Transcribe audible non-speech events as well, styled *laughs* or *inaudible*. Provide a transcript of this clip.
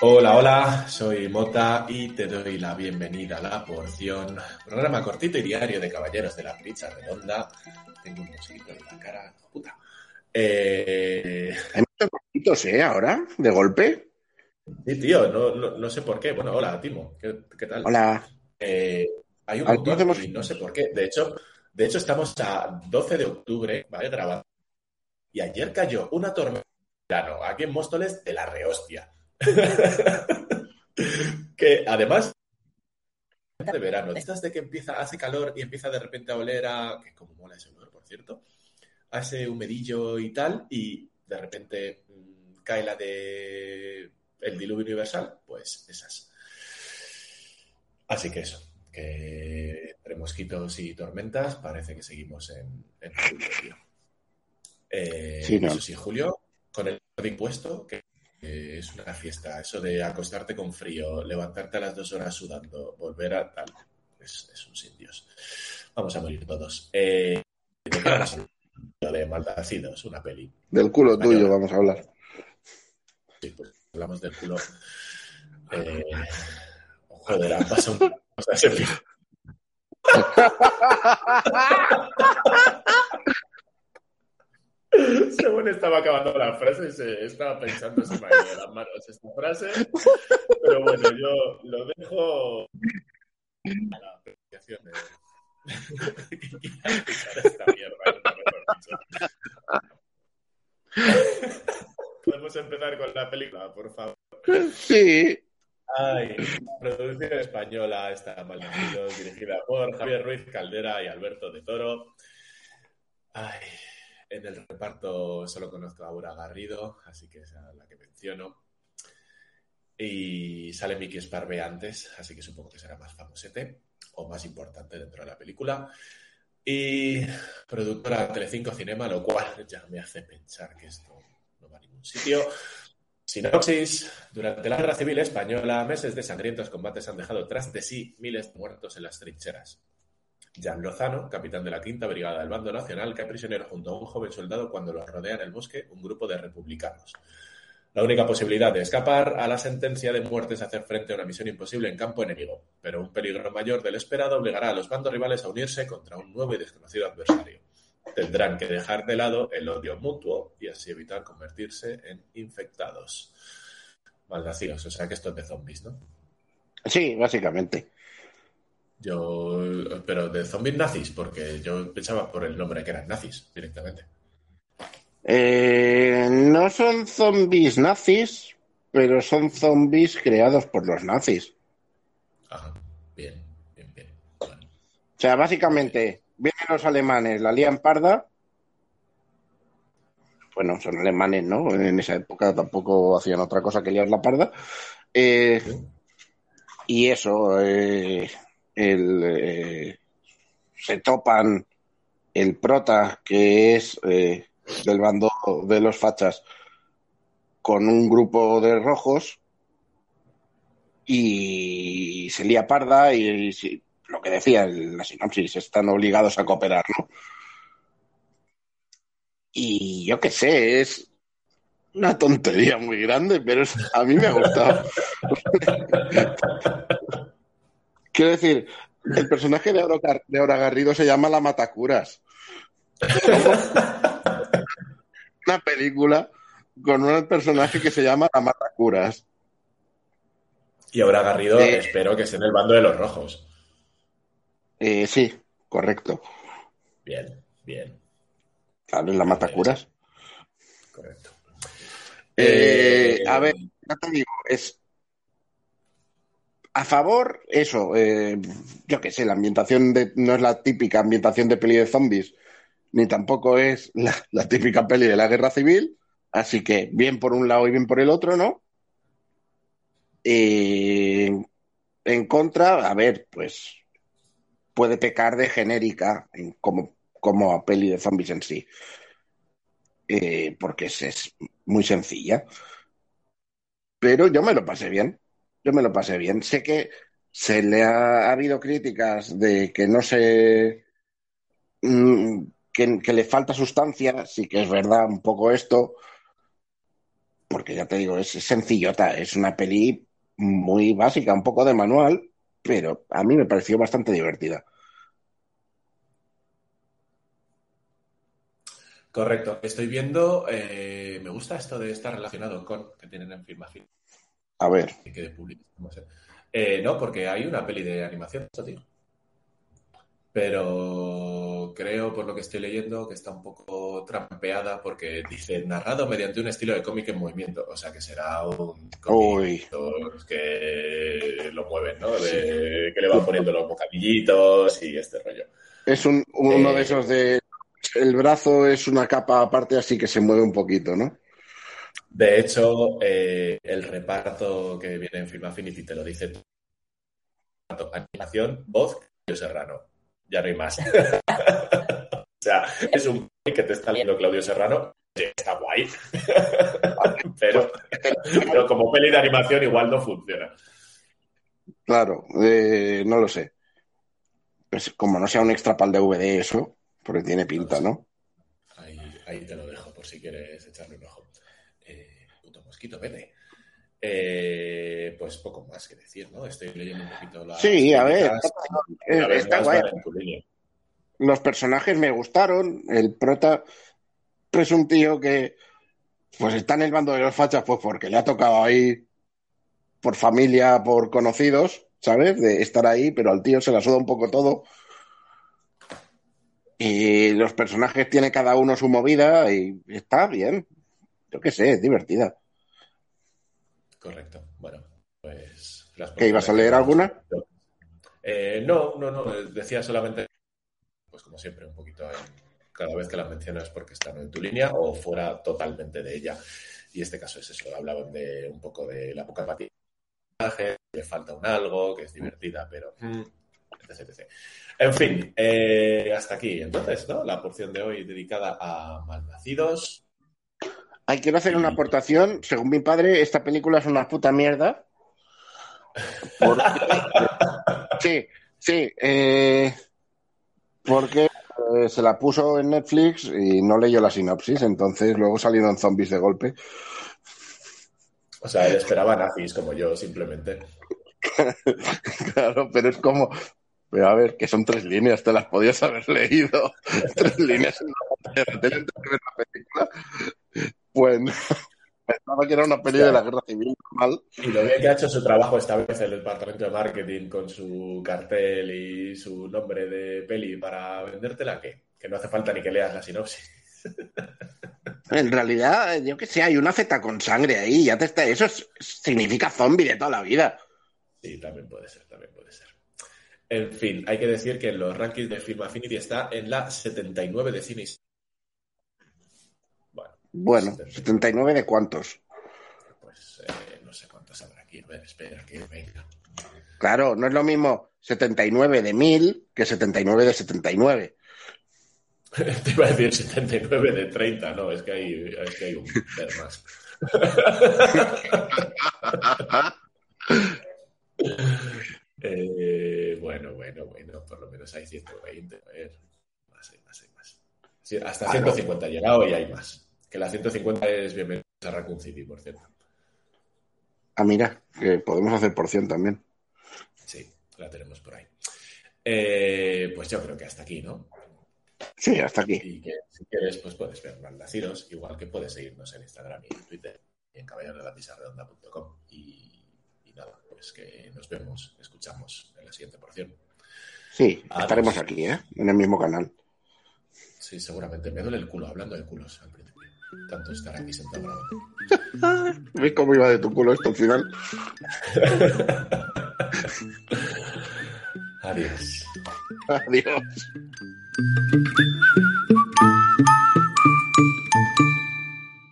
Hola, hola, soy Mota y te doy la bienvenida a La Porción, programa cortito y diario de Caballeros de la Pizza Redonda. Tengo un mosquito en la cara, puta. Eh... Hay muchos mosquitos, ¿eh? Ahora, de golpe. Sí, tío, no, no, no sé por qué. Bueno, hola, Timo, ¿qué, qué tal? Hola. Eh, hay un montón y no sé por qué. De hecho, de hecho, estamos a 12 de octubre, ¿vale? Grabando. Y ayer cayó una tormenta aquí en Móstoles de la rehostia. *laughs* que además de verano, estas de que empieza, hace calor y empieza de repente a oler a. que como mola ese olor, por cierto. Ese humedillo y tal, y de repente mm, cae la de el diluvio universal, pues esas. Así que eso, que mosquitos y tormentas parece que seguimos en, en julio, tío. Eh, Sí, ¿no? Eso sí, Julio, con el orden puesto, que eh, es una fiesta. Eso de acostarte con frío, levantarte a las dos horas sudando, volver a tal, es, es un sin Dios. Vamos a morir todos. Eh, ¿de Maldacidos, una peli. Del culo Española. tuyo vamos a hablar. Sí, pues hablamos del culo. Eh, joder, ha pasado un... o sea, film. *laughs* Según estaba acabando la frase, se estaba pensando si me de las manos esta frase. Pero bueno, yo lo dejo a la apreciación de. esta *laughs* mierda. Podemos empezar con la película, por favor. Sí. Ay, producción española está Malnacidos, dirigida por Javier Ruiz Caldera y Alberto de Toro. Ay, en el reparto solo conozco a Aura Garrido, así que es la que menciono. Y sale Miki Sparve antes, así que supongo que será más famosete o más importante dentro de la película. Y productora Telecinco Cinema, lo cual ya me hace pensar que esto no va a ningún sitio. Sinopsis. Durante la Guerra Civil Española, meses de sangrientos combates han dejado tras de sí miles de muertos en las trincheras. Jan Lozano, capitán de la quinta brigada del bando nacional, cae prisionero junto a un joven soldado cuando lo rodea en el bosque un grupo de republicanos. La única posibilidad de escapar a la sentencia de muerte es hacer frente a una misión imposible en campo enemigo, pero un peligro mayor del esperado obligará a los bandos rivales a unirse contra un nuevo y desconocido adversario. Tendrán que dejar de lado el odio mutuo y así evitar convertirse en infectados. Malnacidos, o sea que esto es de zombies, ¿no? Sí, básicamente. Yo, pero de zombies nazis, porque yo pensaba por el nombre que eran nazis directamente. Eh, no son zombies nazis, pero son zombies creados por los nazis. Ajá, bien, bien, bien. Bueno, O sea, básicamente, vienen los alemanes, la lían parda. Bueno, son alemanes, ¿no? En esa época tampoco hacían otra cosa que liar la parda. Eh, y eso, eh, el, eh, se topan el prota, que es del bando de los fachas, con un grupo de rojos y se lía parda y, y lo que decía en la sinopsis, están obligados a cooperar, ¿no? Y yo qué sé, es una tontería muy grande, pero es- a mí me ha gustado. *laughs* Quiero decir, el personaje de Aura, de Aura Garrido se llama La Matacuras. *laughs* Una película con un personaje que se llama La Matacuras. Y ahora Garrido, Eh. espero que esté en el bando de los rojos. Eh, sí, correcto. Bien, bien, Claro, es La Matacuras. correcto. Eh, a ver, ya te digo, es a favor, eso, eh, yo qué sé, la ambientación de, no es la típica ambientación de peli de zombies, ni tampoco es la, la típica peli de la guerra civil, así que bien por un lado y bien por el otro, ¿no? Eh, en contra, a ver, pues puede pecar de genérica en como, como peli de zombies en sí, porque es, es muy sencilla. Pero yo me lo pasé bien. Yo me lo pasé bien. Sé que se le ha, ha habido críticas de que no se. mm, que le falta sustancia, sí que es verdad un poco esto, porque ya te digo, es sencillota, es una peli muy básica, un poco de manual, pero a mí me pareció bastante divertida. Correcto. Estoy viendo, eh, me gusta esto de estar relacionado con que tienen en Affinity, A ver, que de público, no sé. Eh, no, porque hay una peli de animación, esto, tío. Pero creo, por lo que estoy leyendo, que está un poco trampeada porque dice narrado mediante un estilo de cómic en movimiento. O sea que será un cómic que lo mueven, ¿no? De- que le van poniendo los bocadillitos y este rollo. es un, uno Eh, de esos de... El brazo es una capa aparte, así que se mueve un poquito, ¿no? De hecho, eh, el reparto que viene en Film Affinity te lo dice todo. Animación, voz, Serrano. Ya no hay más. *laughs* o sea, es un que te está leyendo Claudio Serrano. Está guay. *laughs* pero, pero como peli de animación igual no funciona. Claro, eh, no lo sé. Pues como no sea un extra pal DVD eso, porque tiene pinta, ¿no? Ahí, ahí te lo dejo por si quieres echarle un ojo. Eh, puto mosquito, vete. Eh, pues poco más que decir, ¿no? Estoy leyendo un poquito las Sí, a ver, eh, está más guay. Los personajes me gustaron. El prota es un tío que pues está en el bando de los fachas, pues porque le ha tocado ahí por familia, por conocidos, ¿sabes? De estar ahí, pero al tío se la suda un poco todo. Y los personajes tiene cada uno su movida y está bien. Yo qué sé, es divertida. Correcto. Bueno, pues. las ¿Qué, ibas a leer alguna? Eh, no, no, no. Decía solamente, pues como siempre, un poquito en- cada vez que las mencionas porque están en tu línea o fuera totalmente de ella. Y este caso es eso. Hablaban de un poco de la poca empatía. Le falta un algo, que es divertida, pero. mm, etc, etc. En fin, eh, hasta aquí. Entonces, ¿no? La porción de hoy dedicada a malnacidos. Ay, quiero hacer una aportación. Según mi padre, esta película es una puta mierda. Porque- Sí, sí. eh, porque eh, se la puso en Netflix y no leyó la sinopsis, entonces luego salieron zombies de golpe. O sea, él esperaba nazis como yo, simplemente. *laughs* Claro, pero es como. Pero a ver, que son tres líneas, te las podías haber leído. *laughs* tres líneas en la pantalla ver la Bueno, *laughs* pensaba que era una peli de la guerra civil normal. Y lo bien que ha hecho su trabajo esta vez el departamento de marketing con su cartel y su nombre de peli para vendértela, que, que no hace falta ni que leas la sinopsis. *laughs* En realidad, yo que sé, hay una feta con sangre ahí, ya te está. Eso es- significa zombie de toda la vida. Sí, también puede ser, también puede ser. En fin, hay que decir que en los rankings de Film Affinity está en la 79 de cine. Bueno, Bueno, 79 de cuántos. pues eh, no sé cuántos habrá aquí. A ver, espera, que venga. Claro, no es lo mismo 79 de 1000 que 79 de 79. *laughs* Te iba a decir 79 de 30, no, es que hay, es que hay un ver más. *laughs* Eh, bueno, bueno, bueno, por lo menos hay 120. A ver, más, hay más, hay más. Sí, hasta Ah, 150 ha llegado y hay más. Que la 150 es bienvenida a Raccoon City, por cierto. Ah, mira, que podemos hacer porción también. Sí, la tenemos por ahí. Eh, pues yo creo que hasta aquí, ¿no? Sí, hasta aquí. Y que si quieres, pues puedes ver Malnacidos, igual que puedes seguirnos en Instagram y en Twitter y en caballerodelamesarredonda.com. Y, y nada, pues que nos vemos, escuchamos en la siguiente porción. Sí, Adiós. estaremos aquí, ¿eh? En el mismo canal. Sí, seguramente. Me duele el culo hablando de culos al principio. Tanto estar aquí sentado grabando. *laughs* ¿Ves cómo iba de tu culo esto al final? *laughs* Adiós. Adiós.